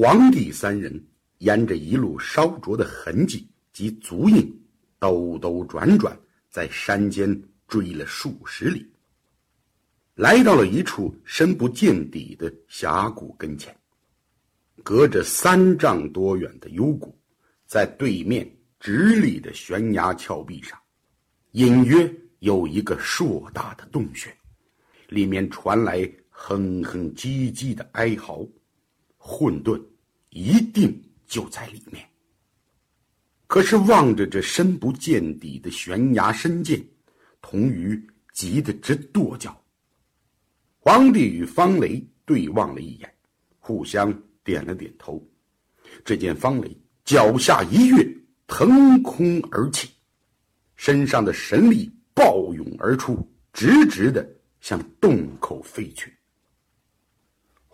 皇帝三人沿着一路烧灼的痕迹及足印，兜兜转转，在山间追了数十里，来到了一处深不见底的峡谷跟前。隔着三丈多远的幽谷，在对面直立的悬崖峭壁上，隐约有一个硕大的洞穴，里面传来哼哼唧唧的哀嚎。混沌一定就在里面。可是望着这深不见底的悬崖深涧，童鱼急得直跺脚。皇帝与方雷对望了一眼，互相点了点头。只见方雷脚下一跃，腾空而起，身上的神力暴涌而出，直直的向洞口飞去。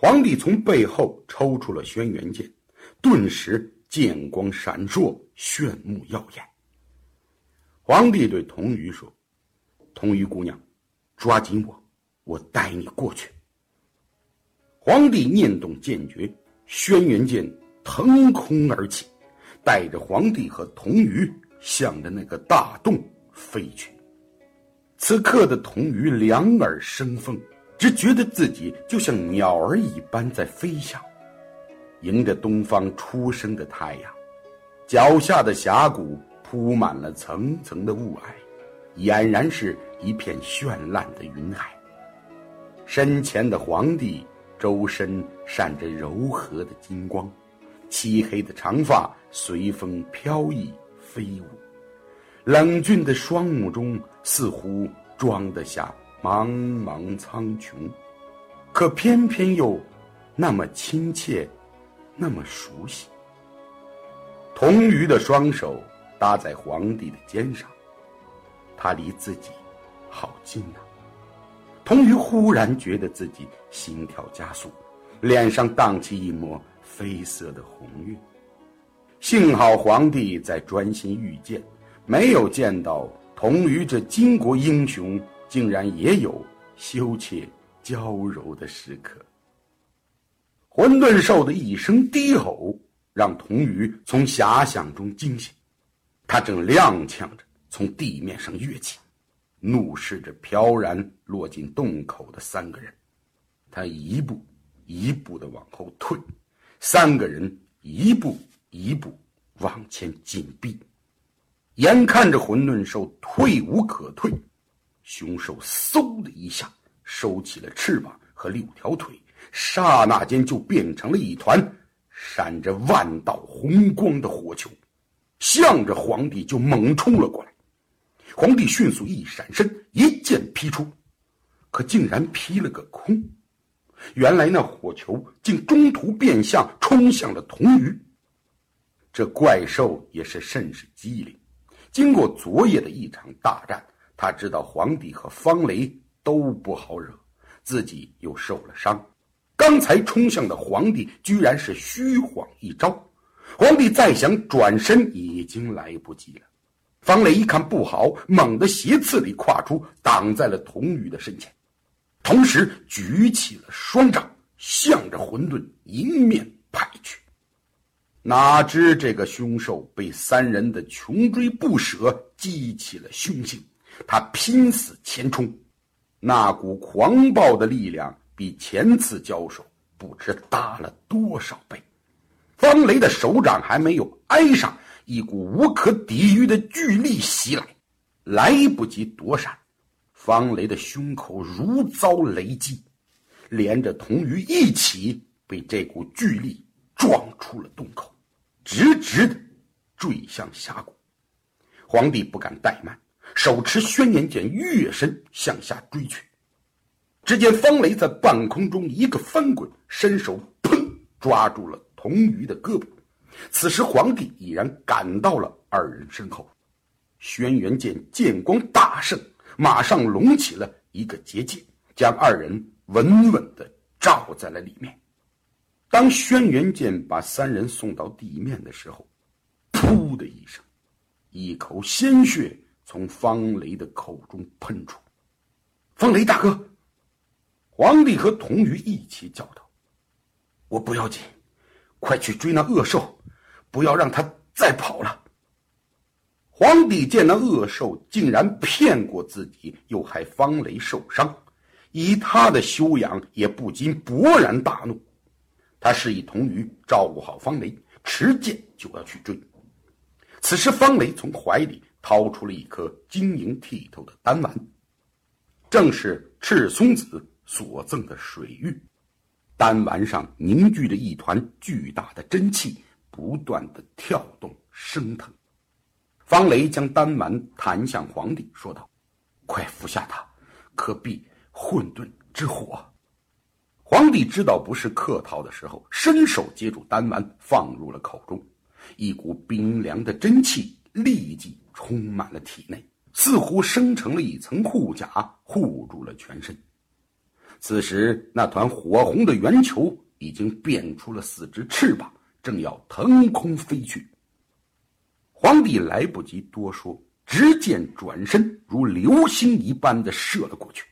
皇帝从背后抽出了轩辕剑，顿时剑光闪烁，炫目耀眼。皇帝对童鱼说：“童鱼姑娘，抓紧我，我带你过去。”皇帝念动剑诀，轩辕剑腾空而起，带着皇帝和童鱼向着那个大洞飞去。此刻的童鱼两耳生风。只觉得自己就像鸟儿一般在飞翔，迎着东方初升的太阳，脚下的峡谷铺满了层层的雾霭，俨然是一片绚烂的云海。身前的皇帝周身闪着柔和的金光，漆黑的长发随风飘逸飞舞，冷峻的双目中似乎装得下。茫茫苍穹，可偏偏又那么亲切，那么熟悉。童鱼的双手搭在皇帝的肩上，他离自己好近呐。童鱼忽然觉得自己心跳加速，脸上荡起一抹绯色的红晕。幸好皇帝在专心御剑，没有见到童鱼这巾帼英雄。竟然也有羞怯娇柔的时刻。混沌兽的一声低吼，让童鱼从遐想中惊醒。他正踉跄着从地面上跃起，怒视着飘然落进洞口的三个人。他一步一步的往后退，三个人一步一步往前紧逼。眼看着混沌兽退无可退。凶兽嗖的一下收起了翅膀和六条腿，刹那间就变成了一团闪着万道红光的火球，向着皇帝就猛冲了过来。皇帝迅速一闪身，一剑劈出，可竟然劈了个空。原来那火球竟中途变向，冲向了童鱼。这怪兽也是甚是机灵，经过昨夜的一场大战。他知道皇帝和方雷都不好惹，自己又受了伤，刚才冲向的皇帝居然是虚晃一招，皇帝再想转身已经来不及了。方雷一看不好，猛地斜刺里跨出，挡在了童宇的身前，同时举起了双掌，向着混沌迎面拍去。哪知这个凶兽被三人的穷追不舍激起了凶性。他拼死前冲，那股狂暴的力量比前次交手不知大了多少倍。方雷的手掌还没有挨上，一股无可抵御的巨力袭来，来不及躲闪，方雷的胸口如遭雷击，连着童鱼一起被这股巨力撞出了洞口，直直的坠向峡谷。皇帝不敢怠慢。手持轩辕剑跃身向下追去，只见方雷在半空中一个翻滚，伸手砰抓住了童鱼的胳膊。此时皇帝已然赶到了二人身后，轩辕剑剑光大盛，马上隆起了一个结界，将二人稳稳的罩在了里面。当轩辕剑把三人送到地面的时候，噗的一声，一口鲜血。从方雷的口中喷出，方雷大哥，皇帝和童鱼一起叫道：“我不要紧，快去追那恶兽，不要让他再跑了。皇帝见那恶兽竟然骗过自己，又害方雷受伤，以他的修养，也不禁勃然大怒。他示意童鱼照顾好方雷，持剑就要去追。此时，方雷从怀里掏出了一颗晶莹剔透的丹丸，正是赤松子所赠的水玉。丹丸上凝聚着一团巨大的真气，不断的跳动升腾。方雷将丹丸弹向皇帝，说道：“快服下它，可避混沌之火。”皇帝知道不是客套的时候，伸手接住丹丸，放入了口中。一股冰凉的真气立即充满了体内，似乎生成了一层护甲，护住了全身。此时，那团火红的圆球已经变出了四只翅膀，正要腾空飞去。皇帝来不及多说，直接转身，如流星一般的射了过去，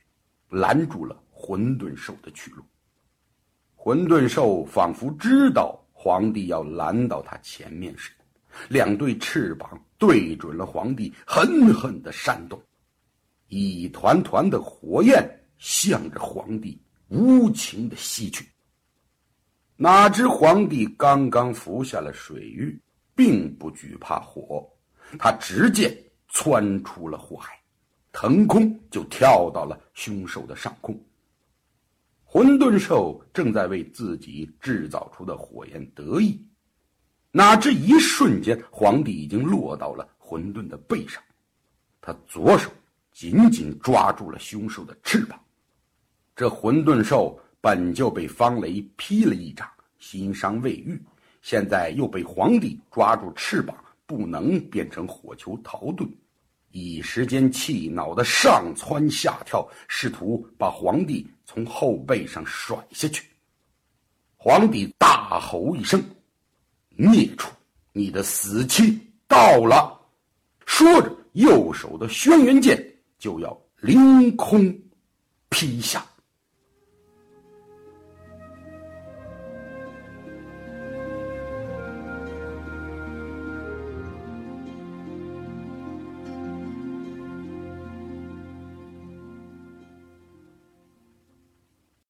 拦住了混沌兽的去路。混沌兽仿佛知道皇帝要拦到他前面似的，两对翅膀对准了皇帝，狠狠的扇动，一团团的火焰向着皇帝无情的吸去。哪知皇帝刚刚服下了水玉，并不惧怕火，他直接窜出了火海，腾空就跳到了凶兽的上空。混沌兽正在为自己制造出的火焰得意，哪知一瞬间，皇帝已经落到了混沌的背上。他左手紧紧抓住了凶兽的翅膀。这混沌兽本就被方雷劈了一掌，心伤未愈，现在又被皇帝抓住翅膀，不能变成火球逃遁。一时间气恼的上蹿下跳，试图把皇帝从后背上甩下去。皇帝大吼一声：“孽畜，你的死期到了！”说着，右手的轩辕剑就要凌空劈下。